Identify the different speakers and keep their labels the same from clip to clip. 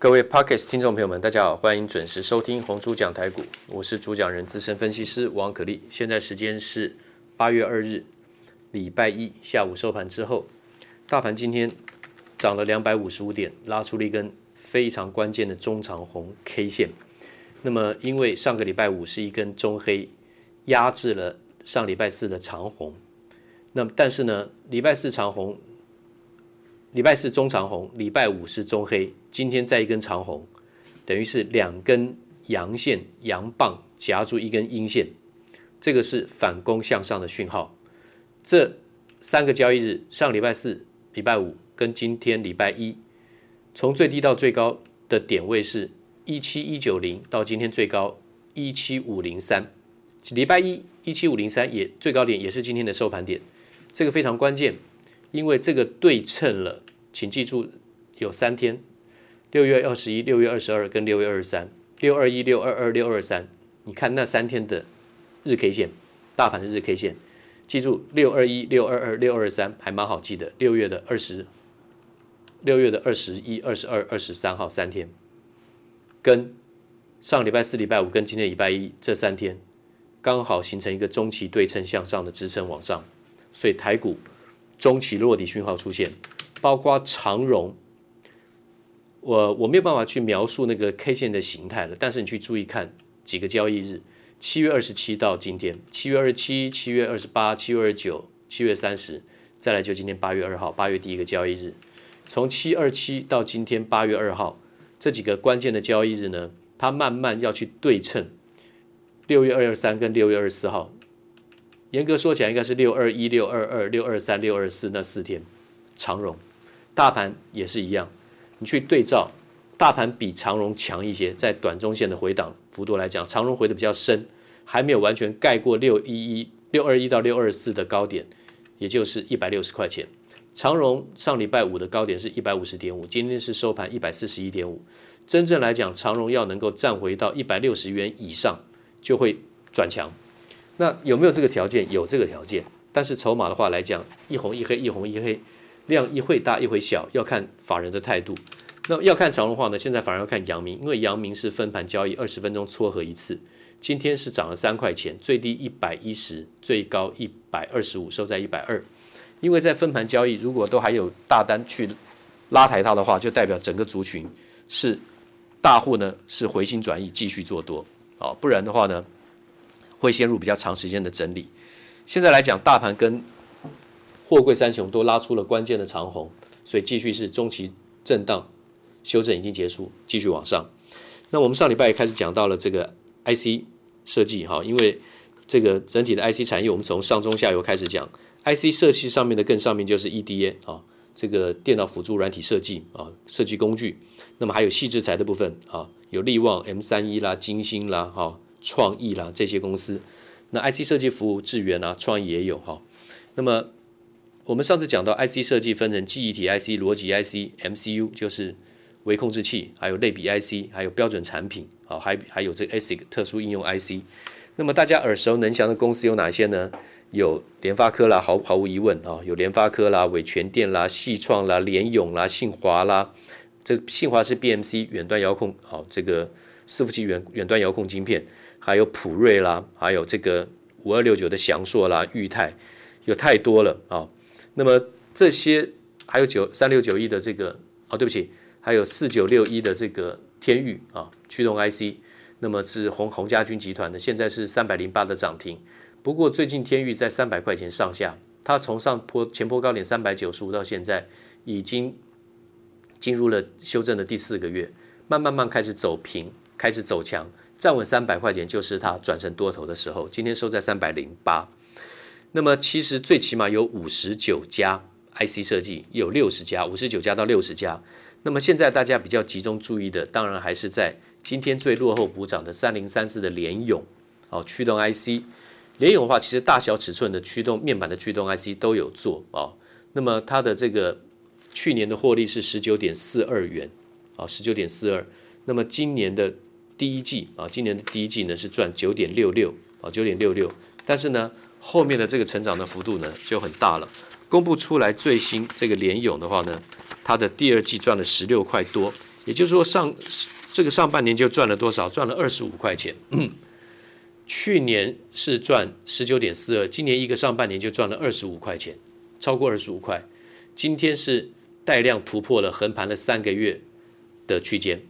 Speaker 1: 各位 Podcast 听众朋友们，大家好，欢迎准时收听红猪讲台股，我是主讲人资深分析师王可立。现在时间是八月二日，礼拜一下午收盘之后，大盘今天涨了两百五十五点，拉出了一根非常关键的中长红 K 线。那么，因为上个礼拜五是一根中黑，压制了上礼拜四的长红。那么，但是呢，礼拜四长红。礼拜四中长红，礼拜五是中黑，今天再一根长红，等于是两根阳线阳棒夹住一根阴线，这个是反攻向上的讯号。这三个交易日，上礼拜四、礼拜五跟今天礼拜一，从最低到最高的点位是一七一九零，到今天最高一七五零三。礼拜一一七五零三也最高点也是今天的收盘点，这个非常关键。因为这个对称了，请记住有三天，六月二十一、六月二十二跟六月二十三，六二一、六二二、六二三，你看那三天的日 K 线，大盘的日 K 线，记住六二一、六二二、六二三还蛮好记的，六月的二十，六月的二十一、二十二、二十三号三天，跟上礼拜四、礼拜五跟今天礼拜一这三天，刚好形成一个中期对称向上的支撑往上，所以台股。中期落底讯号出现，包括长荣，我我没有办法去描述那个 K 线的形态了。但是你去注意看几个交易日，七月二十七到今天，七月二十七、七月二十八、七月二十九、七月三十，再来就今天八月二号，八月第一个交易日，从七二七到今天八月二号，这几个关键的交易日呢，它慢慢要去对称六月二十三跟六月二十四号。严格说起来，应该是六二一、六二二、六二三、六二四那四天，长荣，大盘也是一样。你去对照，大盘比长荣强一些，在短中线的回档幅度来讲，长荣回的比较深，还没有完全盖过六一一、六二一到六二四的高点，也就是一百六十块钱。长荣上礼拜五的高点是一百五十点五，今天是收盘一百四十一点五。真正来讲，长荣要能够站回到一百六十元以上，就会转强。那有没有这个条件？有这个条件，但是筹码的话来讲，一红一黑，一红一黑，量一会大一会小，要看法人的态度。那要看长的话呢，现在反而要看阳明，因为阳明是分盘交易，二十分钟撮合一次。今天是涨了三块钱，最低一百一十，最高一百二十五，收在一百二。因为在分盘交易，如果都还有大单去拉抬它的话，就代表整个族群是大户呢是回心转意，继续做多啊，不然的话呢，会陷入比较长时间的整理。现在来讲，大盘跟货柜三雄都拉出了关键的长红，所以继续是中期震荡修正已经结束，继续往上。那我们上礼拜也开始讲到了这个 IC 设计哈，因为这个整体的 IC 产业，我们从上中下游开始讲，IC 设计上面的更上面就是 EDA 啊，这个电脑辅助软体设计啊，设计工具。那么还有矽智财的部分啊，有力旺 M 三一啦、晶心啦哈。创意啦，这些公司，那 IC 设计服务智原啊，创意也有哈。那么我们上次讲到 IC 设计分成记忆体 IC、逻辑 IC、MCU，就是微控制器，还有类比 IC，还有标准产品，好，还还有这个 ASIC 特殊应用 IC。那么大家耳熟能详的公司有哪些呢？有联发科啦，毫毫无疑问啊，有联发科啦、伟诠电啦、矽创啦、联咏啦、信华啦。这信华是 BMC 远端遥控，好，这个伺服器远远端遥控晶片。还有普瑞啦，还有这个五二六九的祥硕啦、裕泰，有太多了啊、那么这些还有九三六九一的这个哦，对不起，还有四九六一的这个天钰啊，驱动 IC，那么是红红家军集团的，现在是三百零八的涨停。不过最近天域在三百块钱上下，它从上坡前坡高点三百九十五到现在已经进入了修正的第四个月，慢慢慢开始走平，开始走强。站稳三百块钱就是它转成多头的时候。今天收在三百零八。那么其实最起码有五十九家 IC 设计，有六十家，五十九家到六十家。那么现在大家比较集中注意的，当然还是在今天最落后补涨的三零三四的联咏哦，驱动 IC。联咏的话，其实大小尺寸的驱动面板的驱动 IC 都有做哦。那么它的这个去年的获利是十九点四二元啊，十九点四二。那么今年的第一季啊，今年的第一季呢是赚九点六六啊，九点六六，但是呢后面的这个成长的幅度呢就很大了。公布出来最新这个联咏的话呢，它的第二季赚了十六块多，也就是说上这个上半年就赚了多少？赚了二十五块钱。去年是赚十九点四二，今年一个上半年就赚了二十五块钱，超过二十五块。今天是带量突破了横盘了三个月的区间，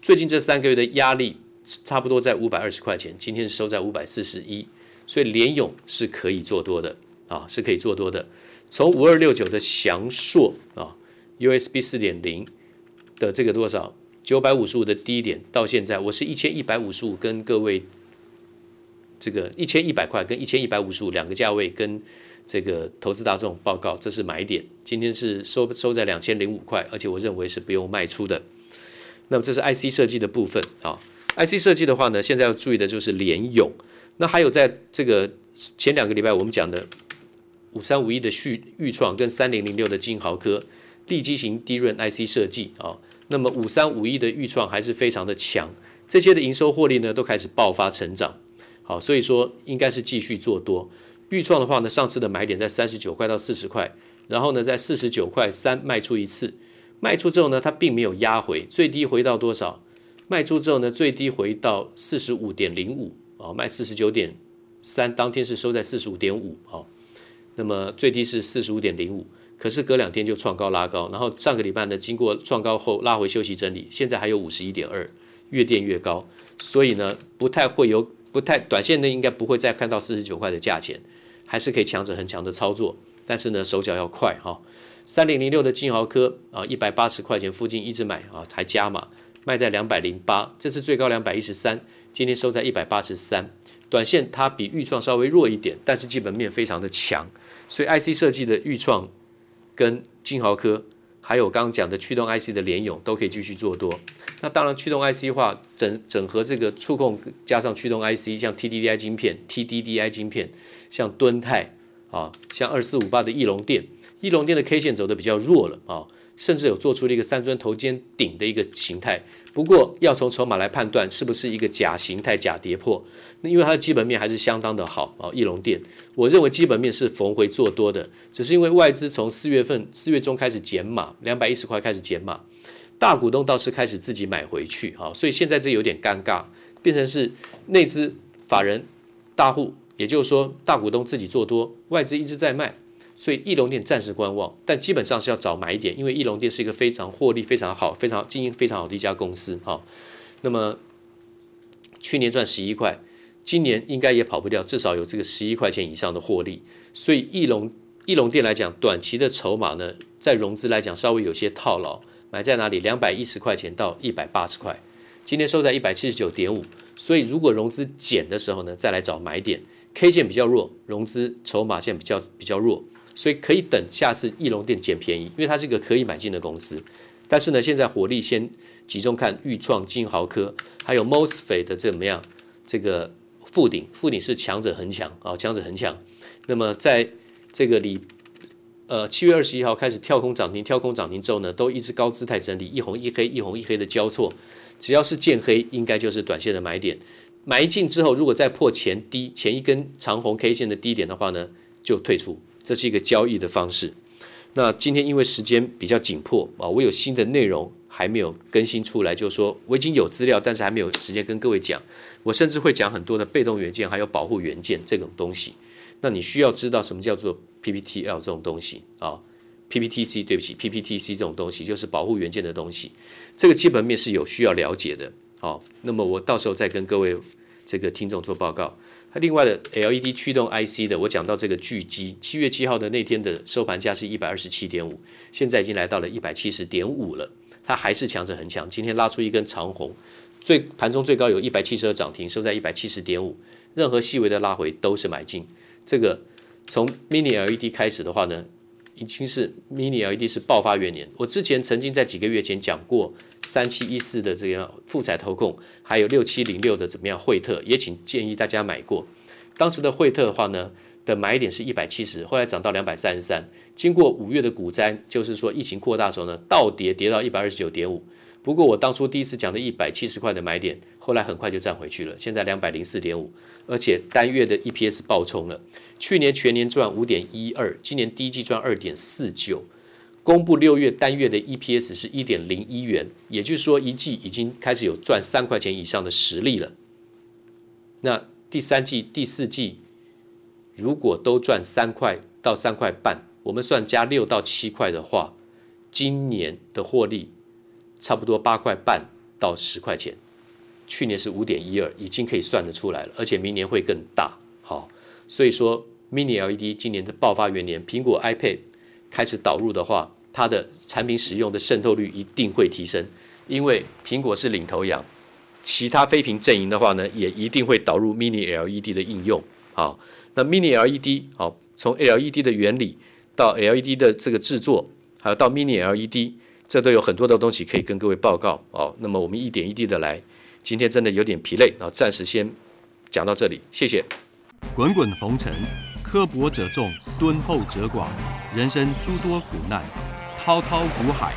Speaker 1: 最近这三个月的压力差不多在五百二十块钱，今天收在五百四十一，所以联咏是可以做多的啊，是可以做多的。从五二六九的祥硕啊，USB 四点零的这个多少九百五十五的低点到现在，我是一千一百五十五跟各位这个一千一百块跟一千一百五十五两个价位跟这个投资大众报告，这是买点。今天是收收在两千零五块，而且我认为是不用卖出的。那么这是 IC 设计的部分啊，IC 设计的话呢，现在要注意的就是联咏。那还有在这个前两个礼拜我们讲的。五三五一的旭钰创跟三零零六的晶豪科，利基型低润 IC 设计啊，那么五三五一的预创还是非常的强，这些的营收获利呢都开始爆发成长，好，所以说应该是继续做多。预创的话呢，上次的买点在三十九块到四十块，然后呢在四十九块三卖出一次，卖出之后呢它并没有压回，最低回到多少？卖出之后呢最低回到四十五点零五啊，卖四十九点三，当天是收在四十五点五啊。那么最低是四十五点零五，可是隔两天就创高拉高，然后上个礼拜呢，经过创高后拉回休息整理，现在还有五十一点二，越垫越高，所以呢不太会有不太短线呢应该不会再看到四十九块的价钱，还是可以强者恒强的操作，但是呢手脚要快哈。三零零六的金豪科啊，一百八十块钱附近一直买啊，还加码卖在两百零八，这次最高两百一十三，今天收在一百八十三，短线它比预创稍微弱一点，但是基本面非常的强。所以 IC 设计的预创跟金豪科，还有刚刚讲的驱动 IC 的联咏都可以继续做多。那当然驱动 IC 的话，整整合这个触控加上驱动 IC，像 TDDI 晶片、TDDI 晶片，像敦泰啊，像二四五八的翼龙电，义隆电的 K 线走的比较弱了啊。甚至有做出了一个三尊头肩顶的一个形态，不过要从筹码来判断是不是一个假形态、假跌破。那因为它的基本面还是相当的好啊，义隆电，我认为基本面是逢回做多的，只是因为外资从四月份四月中开始减码，两百一十块开始减码，大股东倒是开始自己买回去啊，所以现在这有点尴尬，变成是内资法人大户，也就是说大股东自己做多，外资一直在卖。所以义隆电暂时观望，但基本上是要找买点，因为义隆电是一个非常获利非常好、非常经营非常好的一家公司哈。那么去年赚十一块，今年应该也跑不掉，至少有这个十一块钱以上的获利。所以义隆义隆电来讲，短期的筹码呢，在融资来讲稍微有些套牢，买在哪里？两百一十块钱到一百八十块，今天收在一百七十九点五。所以如果融资减的时候呢，再来找买点。K 线比较弱，融资筹码线比较比较弱。所以可以等下次义隆电捡便宜，因为它是一个可以买进的公司。但是呢，现在火力先集中看钰创、金豪科，还有 MOSFET 的怎么样？这个富鼎，富鼎是强者恒强啊，强者恒强。那么在这个里，呃，七月二十一号开始跳空涨停，跳空涨停之后呢，都一直高姿态整理，一红一黑，一红一黑的交错。只要是见黑，应该就是短线的买点。买进之后，如果再破前低，前一根长红 K 线的低点的话呢，就退出。这是一个交易的方式。那今天因为时间比较紧迫啊，我有新的内容还没有更新出来，就是说我已经有资料，但是还没有时间跟各位讲。我甚至会讲很多的被动元件，还有保护元件这种东西。那你需要知道什么叫做 PPTL 这种东西啊？PPTC 对不起，PPTC 这种东西就是保护元件的东西。这个基本面是有需要了解的。好，那么我到时候再跟各位这个听众做报告。它另外的 LED 驱动 IC 的，我讲到这个巨基，七月七号的那天的收盘价是一百二十七点五，现在已经来到了一百七十点五了，它还是强者恒强。今天拉出一根长红，最盘中最高有一百七十二涨停，收在一百七十点五，任何细微的拉回都是买进。这个从 Mini LED 开始的话呢，已经是 Mini LED 是爆发元年。我之前曾经在几个月前讲过。三七一四的这个富采投控，还有六七零六的怎么样？惠特也请建议大家买过。当时的惠特的话呢，的买点是一百七十，后来涨到两百三十三。经过五月的股灾，就是说疫情扩大的时候呢，倒跌跌到一百二十九点五。不过我当初第一次讲的一百七十块的买点，后来很快就站回去了，现在两百零四点五，而且单月的 EPS 爆冲了。去年全年赚五点一二，今年第一季赚二点四九。公布六月单月的 EPS 是一点零一元，也就是说一季已经开始有赚三块钱以上的实力了。那第三季、第四季如果都赚三块到三块半，我们算加六到七块的话，今年的获利差不多八块半到十块钱。去年是五点一二，已经可以算得出来了，而且明年会更大。好，所以说 Mini LED 今年的爆发元年，苹果 iPad 开始导入的话，它的产品使用的渗透率一定会提升，因为苹果是领头羊。其他非屏阵营的话呢，也一定会导入 Mini LED 的应用。好，那 Mini LED 好，从 LED 的原理到 LED 的这个制作，还有到 Mini LED，这都有很多的东西可以跟各位报告。哦，那么我们一点一滴的来。今天真的有点疲累，啊，暂时先讲到这里，谢谢。
Speaker 2: 滚滚红尘，刻薄者众，敦厚者寡，人生诸多苦难，滔滔苦海，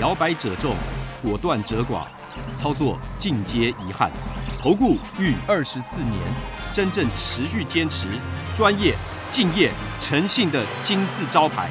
Speaker 2: 摇摆者众，果断者寡。操作尽皆遗憾，投顾逾二十四年，真正持续坚持、专业、敬业、诚信的金字招牌。